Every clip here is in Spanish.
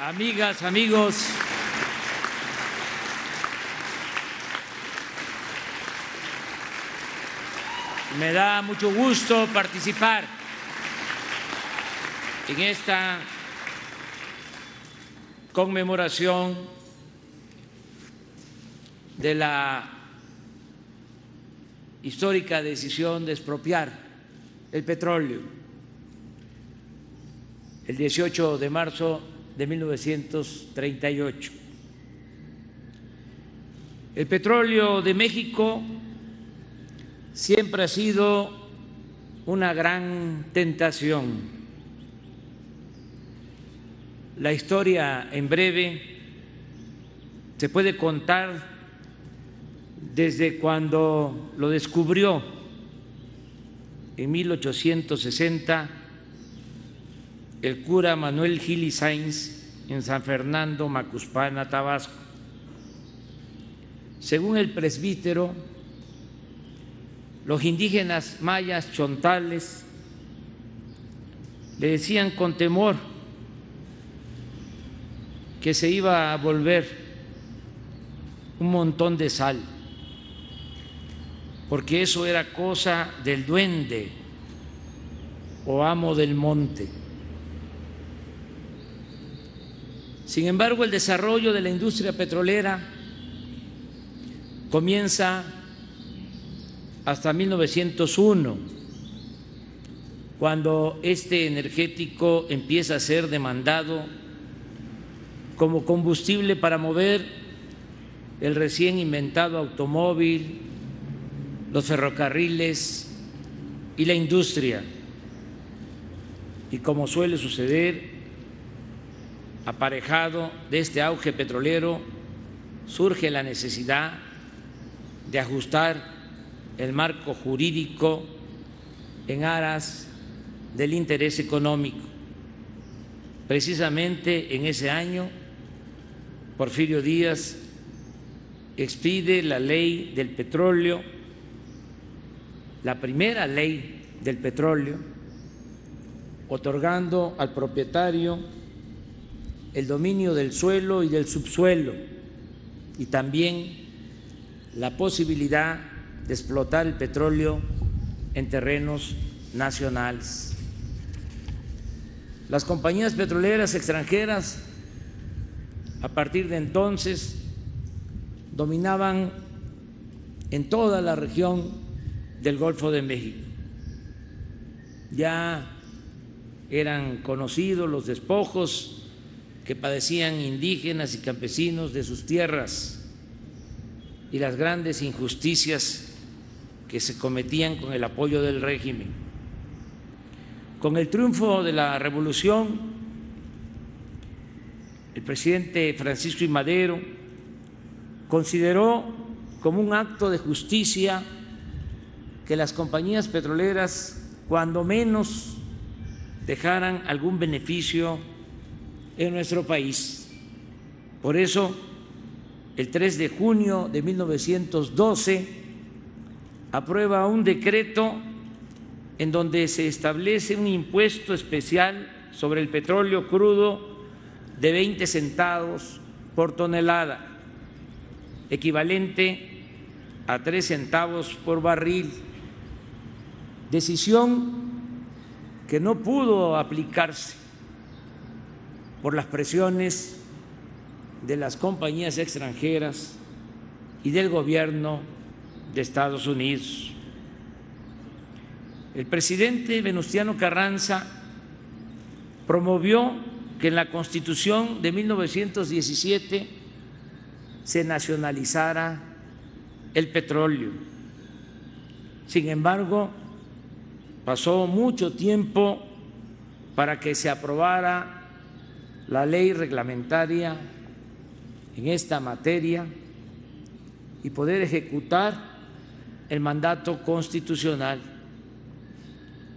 amigas, amigos. Me da mucho gusto participar en esta conmemoración de la histórica decisión de expropiar el petróleo el 18 de marzo de 1938. El petróleo de México siempre ha sido una gran tentación. La historia en breve se puede contar desde cuando lo descubrió en 1860 el cura Manuel Gili Sainz en San Fernando, Macuspana, Tabasco. Según el presbítero, los indígenas mayas chontales le decían con temor que se iba a volver un montón de sal, porque eso era cosa del duende o amo del monte. Sin embargo, el desarrollo de la industria petrolera comienza hasta 1901, cuando este energético empieza a ser demandado como combustible para mover el recién inventado automóvil, los ferrocarriles y la industria. Y como suele suceder, aparejado de este auge petrolero, surge la necesidad de ajustar el marco jurídico en aras del interés económico. Precisamente en ese año, Porfirio Díaz expide la ley del petróleo, la primera ley del petróleo, otorgando al propietario el dominio del suelo y del subsuelo y también la posibilidad de explotar el petróleo en terrenos nacionales. Las compañías petroleras extranjeras a partir de entonces dominaban en toda la región del Golfo de México. Ya eran conocidos los despojos que padecían indígenas y campesinos de sus tierras y las grandes injusticias que se cometían con el apoyo del régimen. Con el triunfo de la revolución, el presidente Francisco I. Madero consideró como un acto de justicia que las compañías petroleras, cuando menos, dejaran algún beneficio en nuestro país. Por eso, el 3 de junio de 1912, aprueba un decreto en donde se establece un impuesto especial sobre el petróleo crudo de 20 centavos por tonelada, equivalente a 3 centavos por barril, decisión que no pudo aplicarse por las presiones de las compañías extranjeras y del gobierno de Estados Unidos. El presidente Venustiano Carranza promovió que en la Constitución de 1917 se nacionalizara el petróleo. Sin embargo, pasó mucho tiempo para que se aprobara la ley reglamentaria en esta materia y poder ejecutar el mandato constitucional.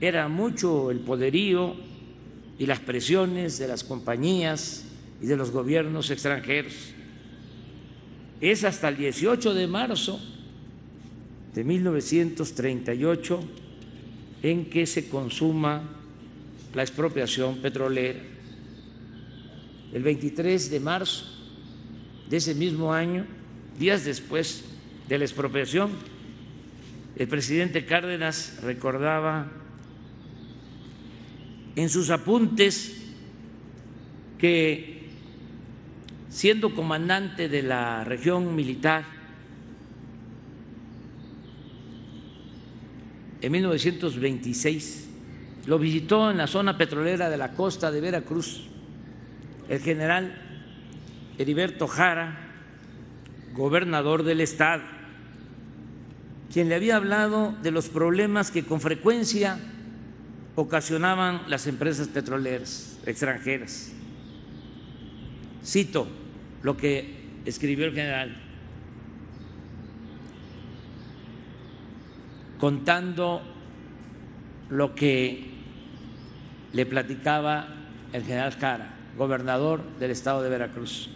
Era mucho el poderío y las presiones de las compañías y de los gobiernos extranjeros. Es hasta el 18 de marzo de 1938 en que se consuma la expropiación petrolera el 23 de marzo de ese mismo año, días después de la expropiación, el presidente Cárdenas recordaba en sus apuntes que siendo comandante de la región militar en 1926, lo visitó en la zona petrolera de la costa de Veracruz el general Heriberto Jara, gobernador del estado, quien le había hablado de los problemas que con frecuencia ocasionaban las empresas petroleras extranjeras. Cito lo que escribió el general, contando lo que le platicaba el general Jara, gobernador del estado de Veracruz.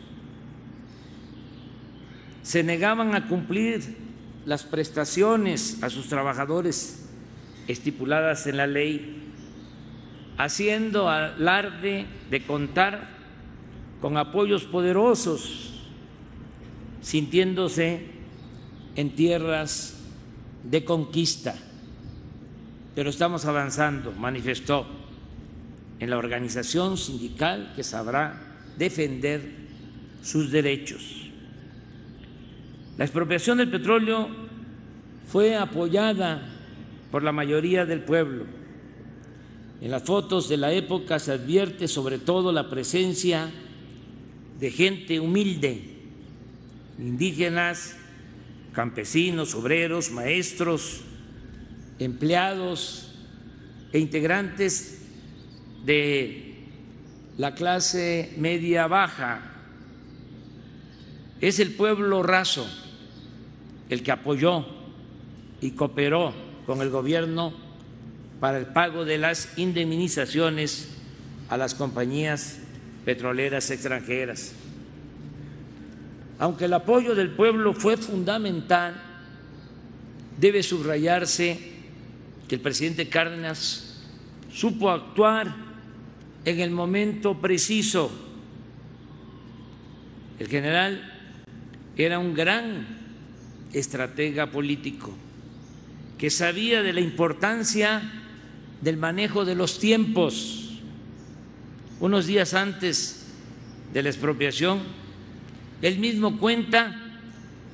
Se negaban a cumplir las prestaciones a sus trabajadores estipuladas en la ley, haciendo alarde de contar con apoyos poderosos, sintiéndose en tierras de conquista. Pero estamos avanzando, manifestó, en la organización sindical que sabrá defender sus derechos. La expropiación del petróleo fue apoyada por la mayoría del pueblo. En las fotos de la época se advierte sobre todo la presencia de gente humilde, indígenas, campesinos, obreros, maestros, empleados e integrantes de la clase media baja. Es el pueblo raso el que apoyó y cooperó con el gobierno para el pago de las indemnizaciones a las compañías petroleras extranjeras. Aunque el apoyo del pueblo fue fundamental, debe subrayarse que el presidente Cárdenas supo actuar en el momento preciso. El general era un gran estratega político que sabía de la importancia del manejo de los tiempos unos días antes de la expropiación, él mismo cuenta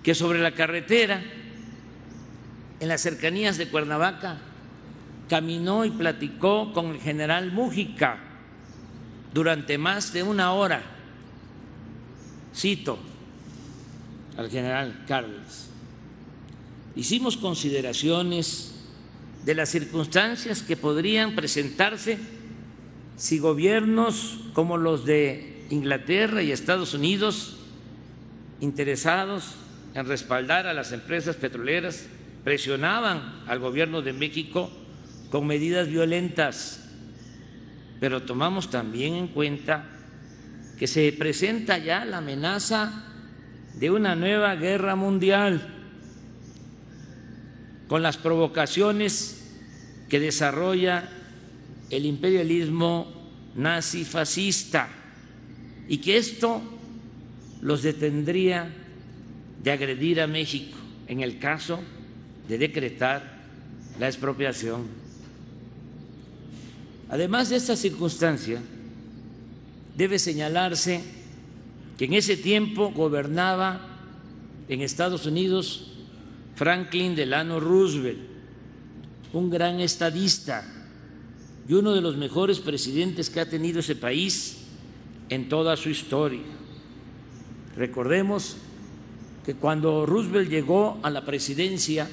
que sobre la carretera, en las cercanías de Cuernavaca, caminó y platicó con el general Mújica durante más de una hora. Cito al general Carlos. Hicimos consideraciones de las circunstancias que podrían presentarse si gobiernos como los de Inglaterra y Estados Unidos, interesados en respaldar a las empresas petroleras, presionaban al gobierno de México con medidas violentas, pero tomamos también en cuenta que se presenta ya la amenaza de una nueva guerra mundial con las provocaciones que desarrolla el imperialismo nazi fascista y que esto los detendría de agredir a México en el caso de decretar la expropiación. Además de esta circunstancia, debe señalarse que en ese tiempo gobernaba en Estados Unidos Franklin Delano Roosevelt, un gran estadista y uno de los mejores presidentes que ha tenido ese país en toda su historia. Recordemos que cuando Roosevelt llegó a la presidencia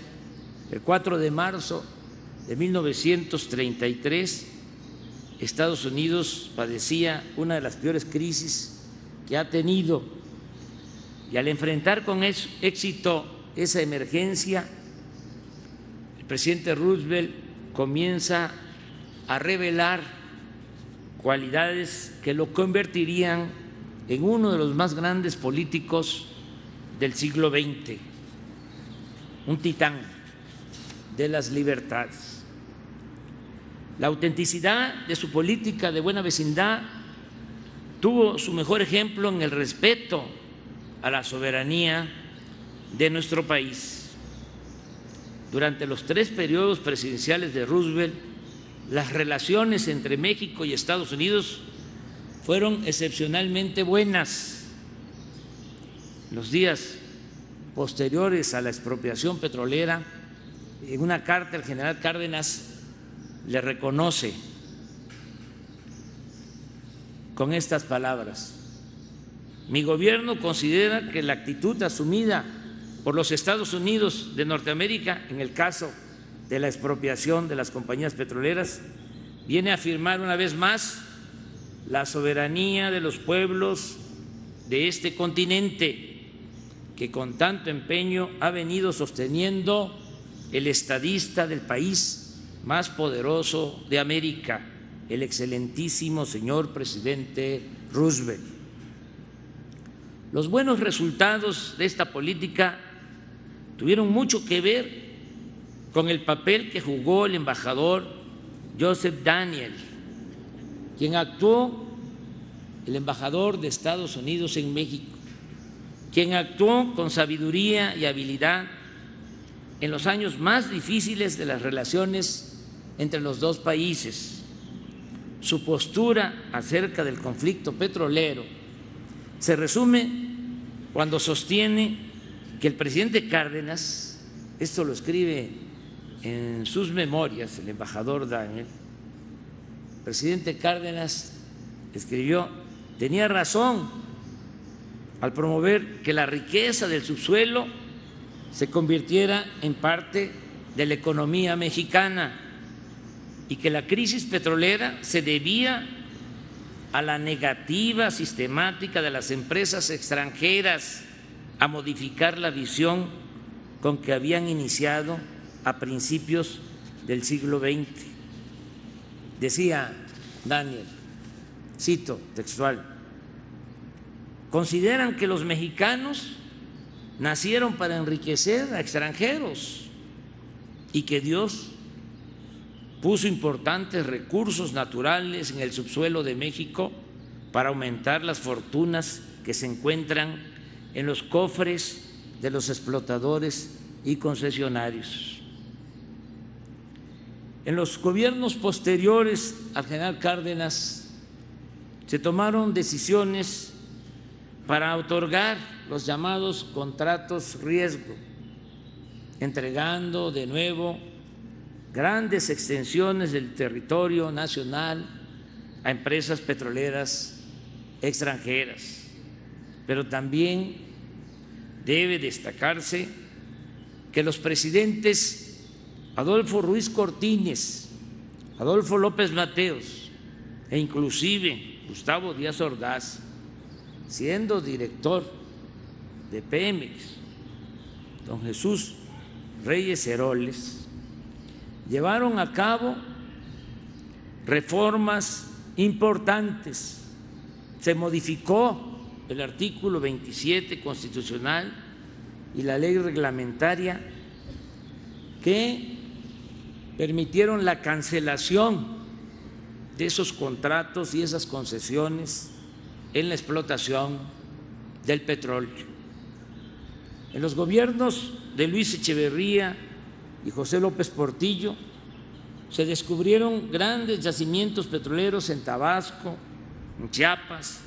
el 4 de marzo de 1933, Estados Unidos padecía una de las peores crisis que ha tenido y al enfrentar con éxito esa emergencia, el presidente Roosevelt comienza a revelar cualidades que lo convertirían en uno de los más grandes políticos del siglo XX, un titán de las libertades. La autenticidad de su política de buena vecindad tuvo su mejor ejemplo en el respeto a la soberanía de nuestro país. Durante los tres periodos presidenciales de Roosevelt, las relaciones entre México y Estados Unidos fueron excepcionalmente buenas. Los días posteriores a la expropiación petrolera, en una carta el general Cárdenas le reconoce con estas palabras. Mi gobierno considera que la actitud asumida por los Estados Unidos de Norteamérica en el caso de la expropiación de las compañías petroleras viene a afirmar una vez más la soberanía de los pueblos de este continente que con tanto empeño ha venido sosteniendo el estadista del país más poderoso de América, el excelentísimo señor presidente Roosevelt. Los buenos resultados de esta política tuvieron mucho que ver con el papel que jugó el embajador Joseph Daniel, quien actuó, el embajador de Estados Unidos en México, quien actuó con sabiduría y habilidad en los años más difíciles de las relaciones entre los dos países. Su postura acerca del conflicto petrolero se resume cuando sostiene que el presidente Cárdenas, esto lo escribe en sus memorias el embajador Daniel, el presidente Cárdenas escribió, tenía razón al promover que la riqueza del subsuelo se convirtiera en parte de la economía mexicana y que la crisis petrolera se debía a la negativa sistemática de las empresas extranjeras a modificar la visión con que habían iniciado a principios del siglo XX. Decía Daniel, cito textual, consideran que los mexicanos nacieron para enriquecer a extranjeros y que Dios puso importantes recursos naturales en el subsuelo de México para aumentar las fortunas que se encuentran en los cofres de los explotadores y concesionarios. En los gobiernos posteriores al general Cárdenas se tomaron decisiones para otorgar los llamados contratos riesgo, entregando de nuevo grandes extensiones del territorio nacional a empresas petroleras extranjeras. Pero también debe destacarse que los presidentes Adolfo Ruiz Cortines, Adolfo López Mateos e inclusive Gustavo Díaz Ordaz, siendo director de Pemex, don Jesús Reyes Heroles, llevaron a cabo reformas importantes. Se modificó el artículo 27 constitucional y la ley reglamentaria que permitieron la cancelación de esos contratos y esas concesiones en la explotación del petróleo. En los gobiernos de Luis Echeverría y José López Portillo, se descubrieron grandes yacimientos petroleros en Tabasco, en Chiapas,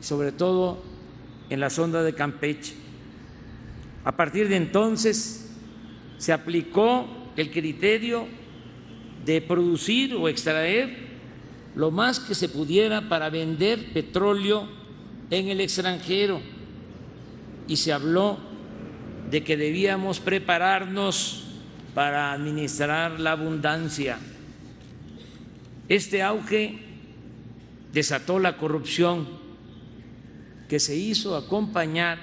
sobre todo en la sonda de Campeche. A partir de entonces se aplicó el criterio de producir o extraer lo más que se pudiera para vender petróleo en el extranjero y se habló de que debíamos prepararnos para administrar la abundancia. Este auge desató la corrupción que se hizo acompañar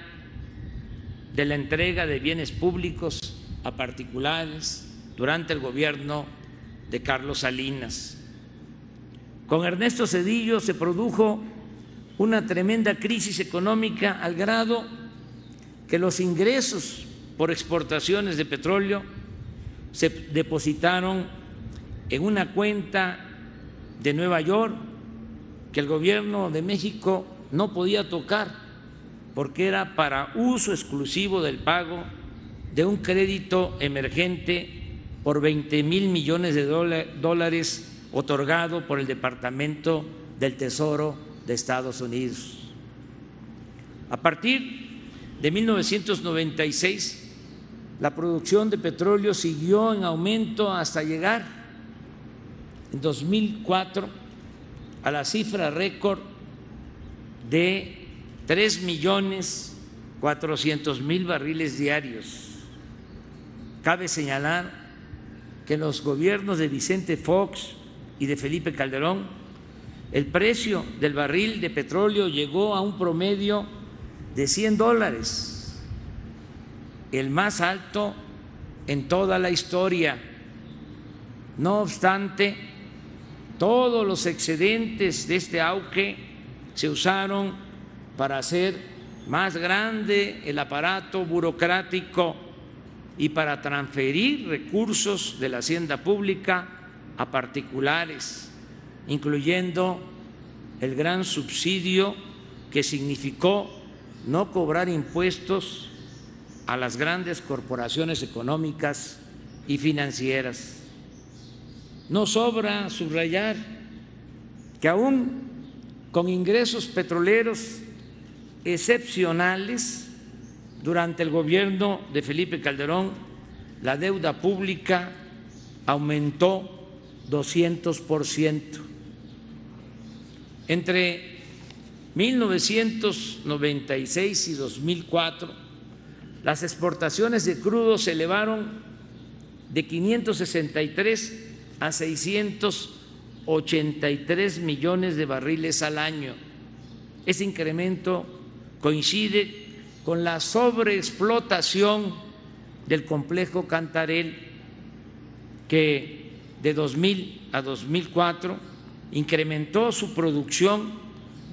de la entrega de bienes públicos a particulares durante el gobierno de Carlos Salinas. Con Ernesto Cedillo se produjo una tremenda crisis económica al grado que los ingresos por exportaciones de petróleo se depositaron en una cuenta de Nueva York que el gobierno de México no podía tocar porque era para uso exclusivo del pago de un crédito emergente por 20 mil millones de dólares otorgado por el Departamento del Tesoro de Estados Unidos. A partir de 1996, la producción de petróleo siguió en aumento hasta llegar en 2004 a la cifra récord de 3 millones 400 mil barriles diarios. Cabe señalar que los gobiernos de Vicente Fox y de Felipe Calderón, el precio del barril de petróleo llegó a un promedio de 100 dólares, el más alto en toda la historia. No obstante, todos los excedentes de este auge se usaron para hacer más grande el aparato burocrático y para transferir recursos de la hacienda pública a particulares, incluyendo el gran subsidio que significó no cobrar impuestos a las grandes corporaciones económicas y financieras. No sobra subrayar que aún con ingresos petroleros excepcionales durante el gobierno de Felipe Calderón, la deuda pública aumentó 200 por ciento. Entre 1996 y 2004, las exportaciones de crudo se elevaron de 563 a 683 millones de barriles al año. Ese incremento coincide con la sobreexplotación del complejo Cantarel, que de 2000 a 2004 incrementó su producción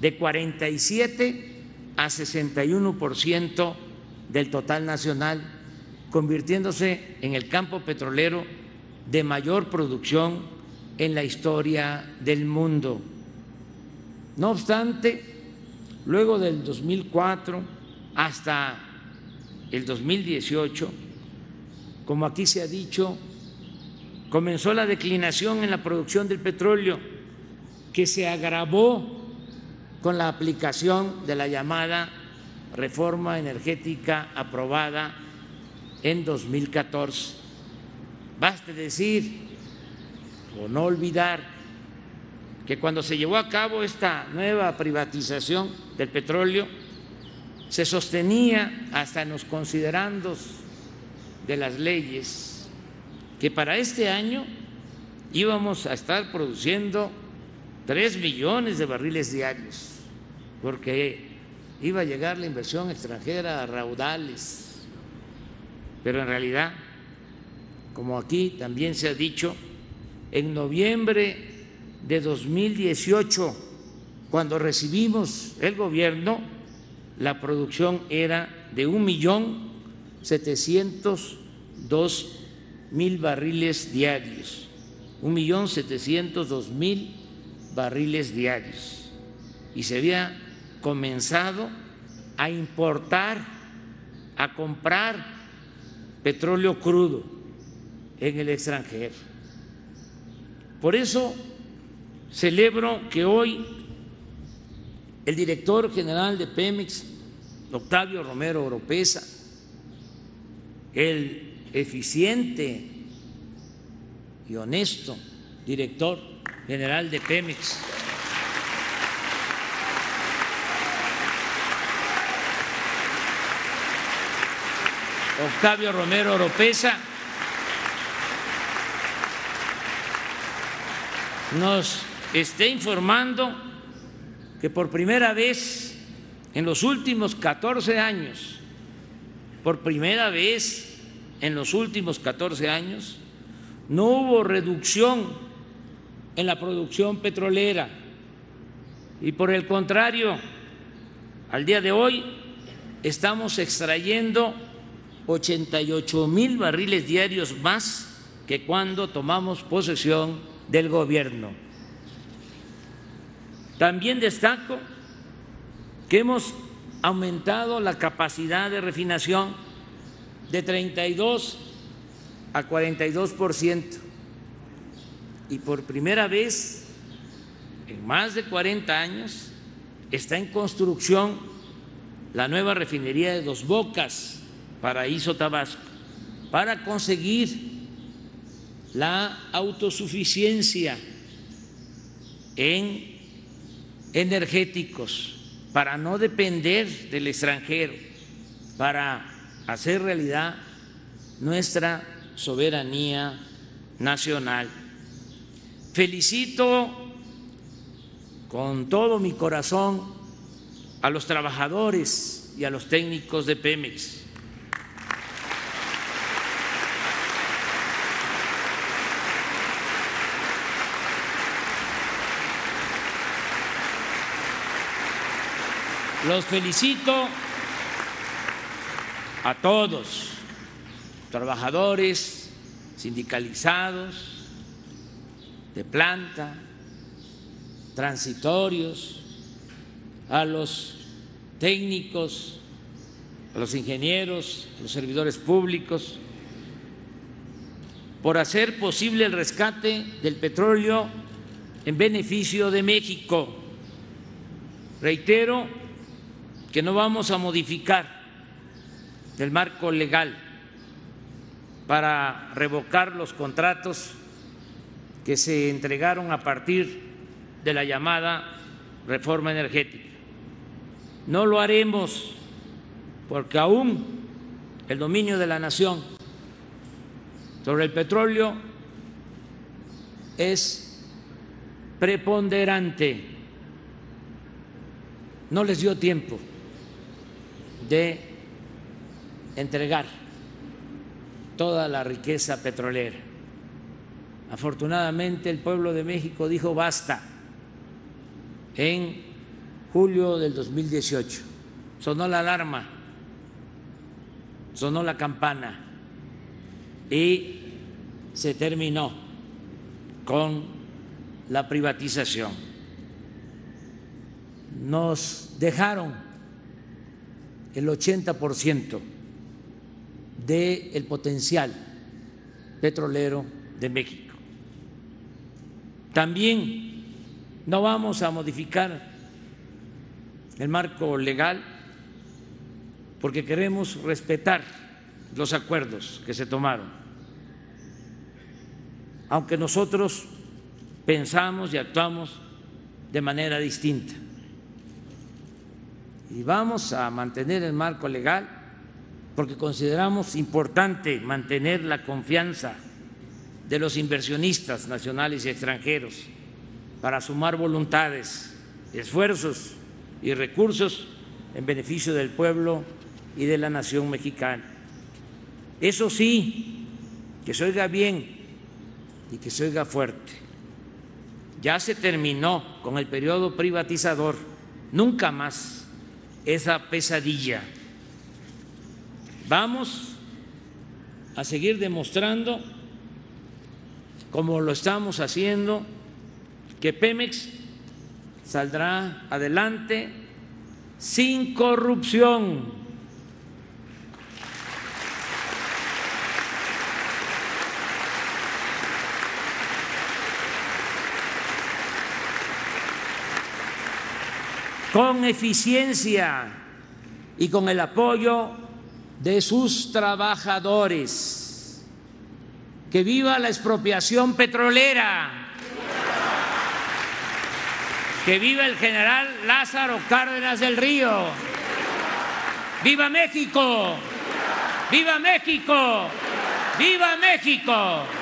de 47 a 61 por ciento del total nacional, convirtiéndose en el campo petrolero de mayor producción en la historia del mundo. No obstante, luego del 2004 hasta el 2018, como aquí se ha dicho, comenzó la declinación en la producción del petróleo, que se agravó con la aplicación de la llamada reforma energética aprobada en 2014. Baste decir o no olvidar que cuando se llevó a cabo esta nueva privatización del petróleo, se sostenía hasta en los considerandos de las leyes que para este año íbamos a estar produciendo tres millones de barriles diarios, porque iba a llegar la inversión extranjera a raudales, pero en realidad como aquí también se ha dicho, en noviembre de 2018, cuando recibimos el gobierno, la producción era de un millón setecientos dos mil barriles diarios, un millón setecientos dos mil barriles diarios, y se había comenzado a importar, a comprar petróleo crudo en el extranjero. Por eso celebro que hoy el director general de Pemex, Octavio Romero Oropesa, el eficiente y honesto director general de Pemex, Octavio Romero Oropesa, nos esté informando que por primera vez en los últimos 14 años, por primera vez en los últimos 14 años, no hubo reducción en la producción petrolera y por el contrario, al día de hoy estamos extrayendo 88 mil barriles diarios más que cuando tomamos posesión del gobierno. También destaco que hemos aumentado la capacidad de refinación de 32 a 42 por ciento. Y por primera vez en más de 40 años está en construcción la nueva refinería de Dos Bocas, Paraíso Tabasco, para conseguir la autosuficiencia en energéticos, para no depender del extranjero, para hacer realidad nuestra soberanía nacional. Felicito con todo mi corazón a los trabajadores y a los técnicos de Pemex. Los felicito a todos, trabajadores sindicalizados, de planta, transitorios, a los técnicos, a los ingenieros, a los servidores públicos, por hacer posible el rescate del petróleo en beneficio de México. Reitero que no vamos a modificar el marco legal para revocar los contratos que se entregaron a partir de la llamada reforma energética. No lo haremos porque aún el dominio de la nación sobre el petróleo es preponderante. No les dio tiempo de entregar toda la riqueza petrolera. Afortunadamente el pueblo de México dijo basta en julio del 2018. Sonó la alarma, sonó la campana y se terminó con la privatización. Nos dejaron el 80% del potencial petrolero de México. También no vamos a modificar el marco legal porque queremos respetar los acuerdos que se tomaron. Aunque nosotros pensamos y actuamos de manera distinta. Y vamos a mantener el marco legal porque consideramos importante mantener la confianza de los inversionistas nacionales y extranjeros para sumar voluntades, esfuerzos y recursos en beneficio del pueblo y de la nación mexicana. Eso sí, que se oiga bien y que se oiga fuerte. Ya se terminó con el periodo privatizador, nunca más esa pesadilla. Vamos a seguir demostrando, como lo estamos haciendo, que Pemex saldrá adelante sin corrupción. con eficiencia y con el apoyo de sus trabajadores. Que viva la expropiación petrolera. Que viva el general Lázaro Cárdenas del Río. ¡Viva México! ¡Viva México! ¡Viva México!